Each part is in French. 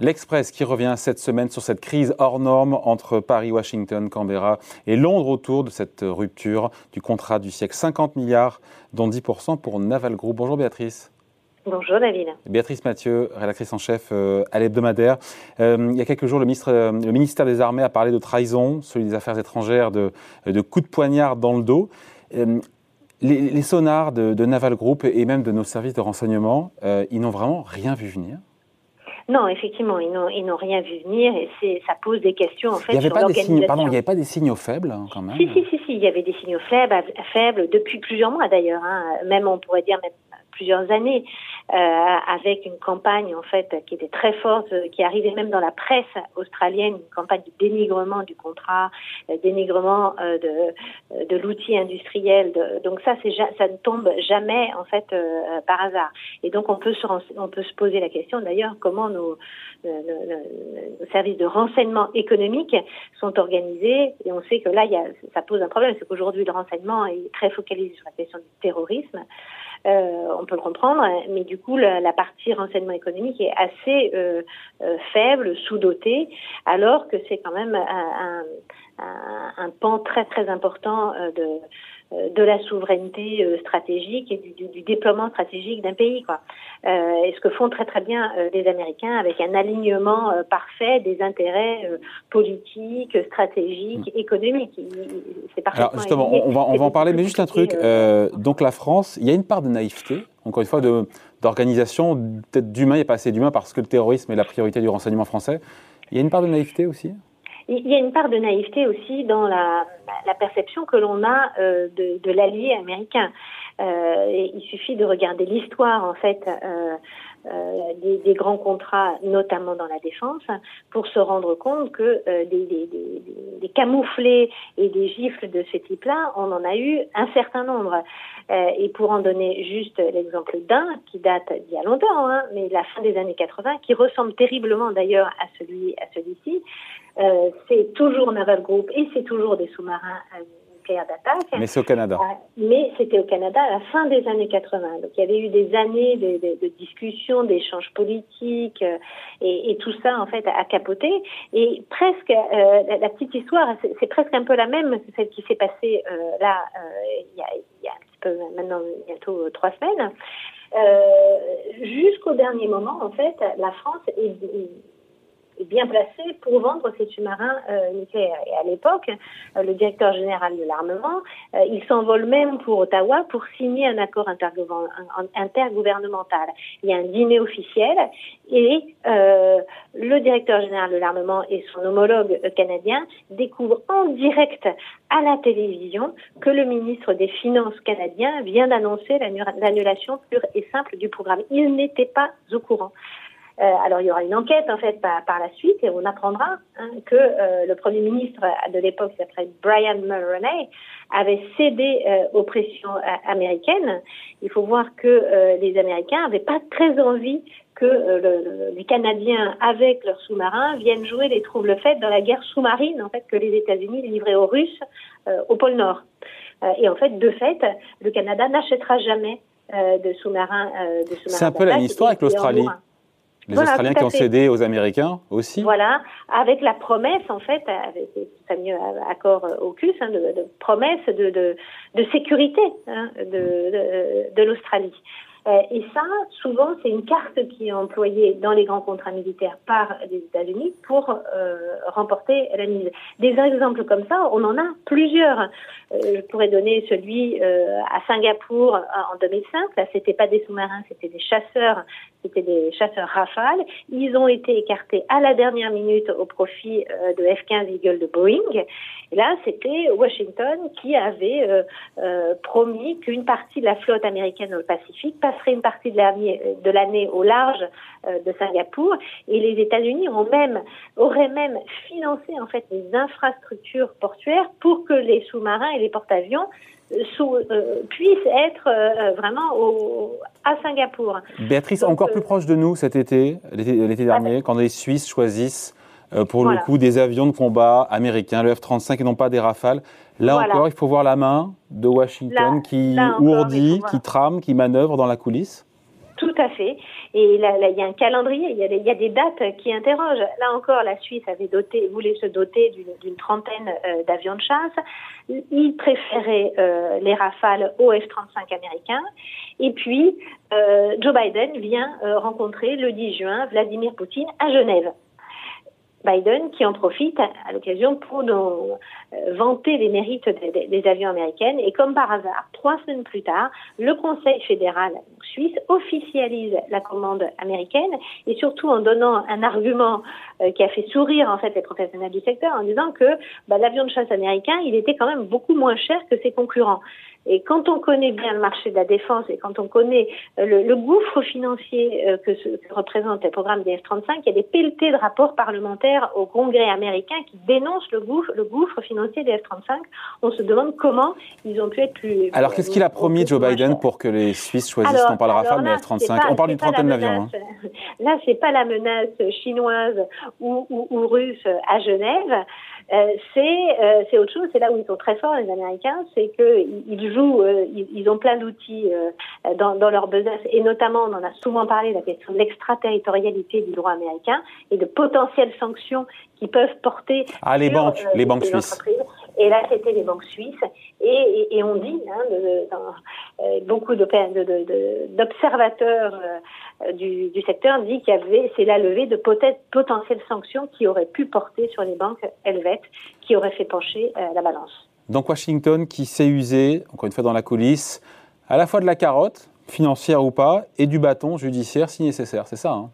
L'Express qui revient cette semaine sur cette crise hors norme entre Paris, Washington, Canberra et Londres autour de cette rupture du contrat du siècle. 50 milliards, dont 10% pour Naval Group. Bonjour Béatrice. Bonjour David. Béatrice Mathieu, rédactrice en chef euh, à l'hebdomadaire. Euh, il y a quelques jours, le, ministre, euh, le, ministère des Armées a parlé de trahison, celui des Affaires étrangères, de, de coups de poignard dans le dos. Les, sonars de, de, Naval Group et même de nos services de renseignement, ils n'ont vraiment rien vu venir non, effectivement, ils n'ont, rien vu venir et c'est, ça pose des questions en fait il n'y avait, pas des signes, pardon, il n'y avait pas des signaux faibles hein, quand même. Si, si, si, si, il y avait des signaux faibles, faibles depuis plusieurs mois d'ailleurs. Hein. Même on pourrait dire même plusieurs années, euh, avec une campagne en fait qui était très forte, euh, qui arrivait même dans la presse australienne, une campagne de dénigrement du contrat, euh, dénigrement euh, de, de l'outil industriel. De, donc ça, c'est ça ne tombe jamais en fait euh, par hasard. Et donc on peut se on peut se poser la question d'ailleurs comment nos, nos, nos, services de renseignement économique sont organisés. Et on sait que là, y a, ça pose un problème, c'est qu'aujourd'hui le renseignement est très focalisé sur la question du terrorisme. Euh, on peut le comprendre, mais du coup, la, partie renseignement économique est assez euh, euh, faible, sous-dotée, alors que c'est quand même un, un, un, pan très très important de de la souveraineté euh, stratégique et du, du, déploiement stratégique d'un pays. Quoi. Euh, et ce que font très très bien les Américains avec un alignement parfait des intérêts politiques, stratégiques, mmh. économiques. C'est Alors justement, on va, on va en parler, mais juste un truc. donc la France, il y a une part de naïveté, encore une fois, d'organisation, peut-être d'humain, il n'y a pas assez d'humain parce que le terrorisme est la priorité du renseignement français. Il y a une part de naïveté aussi? Il y a une part de naïveté aussi dans la, la perception que l'on a euh, de, de l'allié américain. Euh, il suffit de regarder l'histoire en fait euh, des, des, grands contrats, notamment dans la défense, pour se rendre compte que euh, des, des, des, camouflés et des gifles de ce type-là, on en a eu un certain nombre. Euh, et pour en donner juste l'exemple d'un qui date d'il y a longtemps, hein, mais la fin des années 80, qui ressemble terriblement d'ailleurs à celui à celui-ci, euh, c'est toujours Naval Group et c'est toujours des sous-marins euh, d'attaque. Mais c'est au Canada. Euh, mais c'était au Canada à la fin des années 80. Donc il y avait eu des années de, de, de discussions, d'échanges politiques et, et, tout ça en fait a capoté. Et presque euh, la, la, petite histoire, c'est presque un peu la même que celle qui s'est passée là il y, a, il y a un petit peu maintenant bientôt trois semaines. Jusqu'au dernier moment, en fait, la France est bien placé pour vendre ces sous-marins euh, nucléaires. Et à l'époque, euh, le directeur général de l'armement, euh, il s'envole même pour Ottawa pour signer un accord intergouvernemental. Il y a un dîner officiel et euh, le directeur général de l'armement et son homologue canadien découvrent en direct à la télévision que le ministre des Finances canadien vient d'annoncer l'annulation pure et simple du programme. Il n'était pas au courant. Euh, alors il y aura une enquête en fait par, par la suite et on apprendra hein, que euh, le premier ministre de l'époque, s'appelait Brian Mulroney, avait cédé euh, aux pressions américaines. Il faut voir que les Américains n'avaient pas très envie que le, les Canadiens, avec leurs sous-marins, viennent jouer les troubles-fêtes dans la guerre sous-marine en fait que les États-Unis livraient aux Russes au pôle Nord. et en fait, de fait, le Canada n'achètera jamais de sous-marins. sous C'est un peu la même histoire avec l'Australie. Les Australiens qui ont cédé aux Américains aussi Voilà, avec la promesse, en fait, avec fameux accord AUKUS, hein, de, de, promesse de, de, de sécurité hein, de, de, de l'Australie. Euh, et ça, souvent, c'est une carte qui est employée dans les grands contrats militaires par les États-Unis pour euh, remporter la mise. Des exemples comme ça, on en a plusieurs. Euh, je pourrais donner celui à Singapour en 2005. Là, c'était pas des sous-marins, c'était des chasseurs, c'était des chasseurs Rafale. Ils ont été écartés à la dernière minute au profit de F-15 Eagle de Boeing. Et là, c'était Washington qui avait promis qu'une partie de la flotte américaine dans le Pacifique passerait une partie de l'année au large de Singapour. Et les États-Unis ont même auraient même financé en fait les infrastructures portuaires pour que les sous-marins les porte-avions euh, euh, puissent être euh, vraiment au, à Singapour. Béatrice, encore plus proche de nous cet été, l'été dernier, quand les Suisses choisissent pour le coup des avions de combat américains, le F-35 et non pas des Rafales. Là encore, il faut voir la main de Washington qui ourdit, qui trame, qui manœuvre dans la coulisse. Tout à fait. Et là, il y a un calendrier, il y, a des, il y, a des, dates qui interrogent. Là encore, la Suisse avait doté, voulait se doter d'une trentaine euh, d'avions de chasse. Il préférait euh, les Rafales aux F-35 américains. Et puis, euh, Joe Biden vient rencontrer le 10 juin Vladimir Poutine à Genève. Biden qui en profite à, l'occasion pour euh, vanter les mérites des, avions américains. Et comme par hasard, trois semaines plus tard, le Conseil fédéral suisse officialise la commande américaine et surtout en donnant un argument euh, qui a fait sourire en fait les professionnels du secteur en disant que bah, l'avion de chasse américain, il était quand même beaucoup moins cher que ses concurrents. Et quand on connaît bien le marché de la défense et quand on connaît euh, le, gouffre financier euh, que, ce, que représente le programme des F-35, il y a des pelletés de rapports parlementaires au Congrès américain qui dénoncent le gouffre, le gouffre financier des F-35. On se demande comment ils ont pu être plus. Alors qu'est-ce qu'il a promis Joe Biden pour que les Suisses choisissent non pas le Rafale mais F-35 On parle d'une trentaine d'avions. Hein. Là, c'est pas la menace chinoise ou, ou russe à Genève. Euh, c'est euh, c'est autre chose. C'est là où ils sont très forts les Américains, c'est que ils jouent, euh, ils, ont plein d'outils dans, dans leur besace et notamment on en a souvent parlé la question de l'extraterritorialité du droit américain et de potentielles sanctions qui peuvent porter ah les banques, les banques suisses. Et là, c'était les banques suisses. Et, on dit, beaucoup d'observateurs du, secteur dit qu'il y avait, c'est la levée de potentielles sanctions qui auraient pu porter sur les banques helvètes qui aurait fait pencher euh, la balance. Donc Washington qui s'est usé, encore une fois dans la coulisse, à la fois de la carotte, financière ou pas, et du bâton judiciaire si nécessaire, c'est ça hein?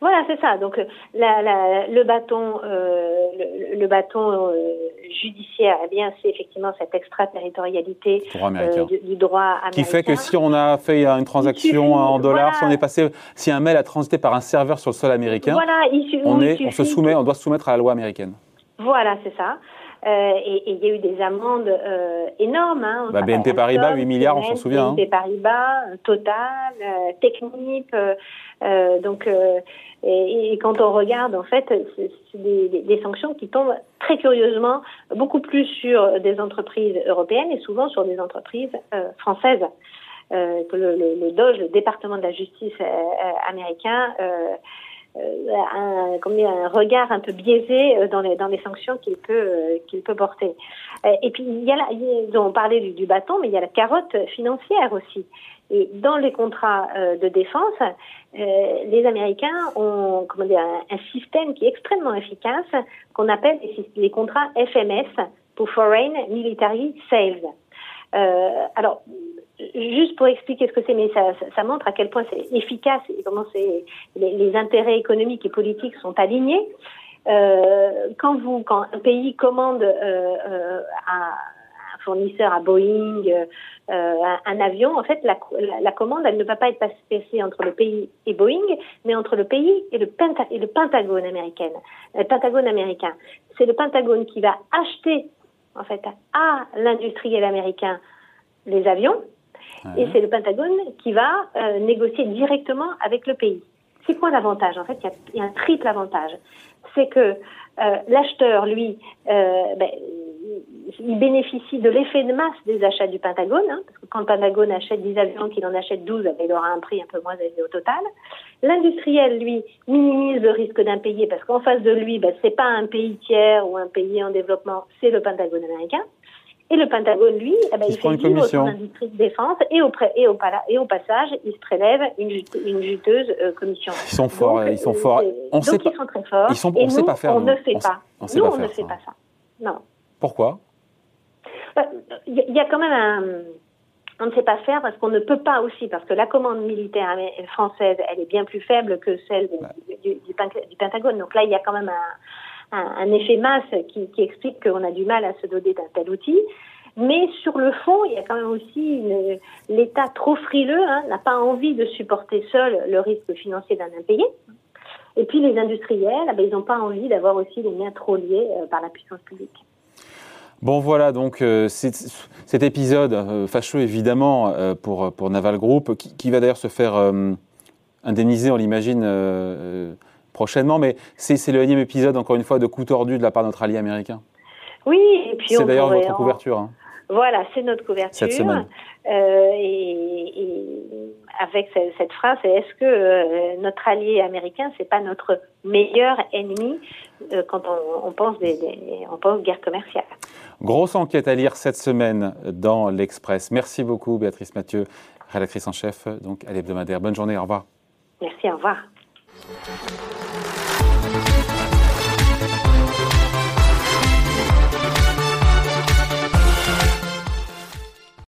Voilà, c'est ça. Donc le bâton, euh, le, bâton euh, judiciaire, eh bien, c'est effectivement cette extraterritorialité du, droit américain. Qui fait que si on a fait une transaction en dollars, si on est passé, si un mail a transité par un serveur sur le sol américain, on, est, on se soumet, on doit se soumettre à la loi américaine. Voilà, c'est ça. Euh, et il y a eu des amendes euh, énormes. Hein, bah, BNP Paribas, 8 milliards, on s'en souvient. BNP hein. Paribas, Total, euh, Technip. donc, et, et, quand on regarde, en fait, c'est des, des, sanctions qui tombent très curieusement beaucoup plus sur des entreprises européennes et souvent sur des entreprises françaises. le, le, le, DOJ, le département de la justice américain, euh, un, un regard un peu biaisé euh, dans les, dans les sanctions qu'il peut, euh, qu'il peut porter. Et puis, il y a la, ont parlé du, bâton, mais il y a la carotte financière aussi. Et dans les contrats de défense, les Américains ont comment dire, un, système qui est extrêmement efficace, qu'on appelle les, contrats FMS, pour Foreign Military Sales. Alors, juste pour expliquer ce que c'est, mais ça, ça, montre à quel point c'est efficace et comment les, intérêts économiques et politiques sont alignés. Euh, quand vous, quand un pays commande euh, euh, à un fournisseur, à Boeing, euh, un, un, avion, en fait, la, la, commande, elle ne va pas être passée entre le pays et Boeing, mais entre le pays et et le Pentagone américain. Le Pentagone américain, c'est le Pentagone qui va acheter, en fait, à l'industriel américain les avions et c'est le Pentagone qui va euh, négocier directement avec le pays. C'est quoi l'avantage? En fait, il y, a un triple avantage. C'est que l'acheteur, lui, euh, ben, il bénéficie de l'effet de masse des achats du Pentagone, hein, parce que quand le Pentagone achète 10 avions, qu'il en achète 12, ben, il aura un prix un peu moins élevé au total. L'industriel, lui, minimise le risque d'impayé, parce qu'en face de lui, ben, c'est pas un pays tiers ou un pays en développement, c'est le Pentagone américain. Et le Pentagone, lui, eh ben, il, fait vivre son industrie de défense et au, et au, et au passage, il se prélève une, une juteuse euh, commission. Ils sont forts, ils sont forts. On donc sait ils sont très forts. Ils sont, on nous, sait pas faire. On ne fait pas. nous, on ne fait pas ça. Non. Pourquoi? Il bah, y, a quand même un on ne sait pas faire parce qu'on ne peut pas aussi, parce que la commande militaire française, elle est bien plus faible que celle du, du, du, Pentagone. Donc là, il y a quand même un, un, effet masse qui, explique qu'on a du mal à se doter d'un tel outil. Mais sur le fond, il y a quand même aussi l'État trop frileux, hein, n'a pas envie de supporter seul le risque financier d'un impayé. Et puis les industriels, ah ben, ils n'ont pas envie d'avoir aussi les mains trop liées euh, par la puissance publique. Bon voilà donc euh, cet épisode euh, fâcheux évidemment pour, pour Naval Group qui va d'ailleurs se faire indemniser on l'imagine prochainement, mais c'est le énième épisode, encore une fois, de coup tordu de la part de notre allié américain. Oui, et puis C'est d'ailleurs votre couverture. Hein. Voilà, c'est notre couverture. Cette semaine. Euh, et, avec cette, phrase, est-ce que euh, notre allié américain, c'est pas notre meilleur ennemi euh, quand on, pense des, on pense guerre commerciale? Grosse enquête à lire cette semaine dans l'Express. Merci beaucoup, Béatrice Mathieu, rédactrice en chef donc à l'hebdomadaire. Bonne journée, au revoir. Merci, au revoir. Thank you.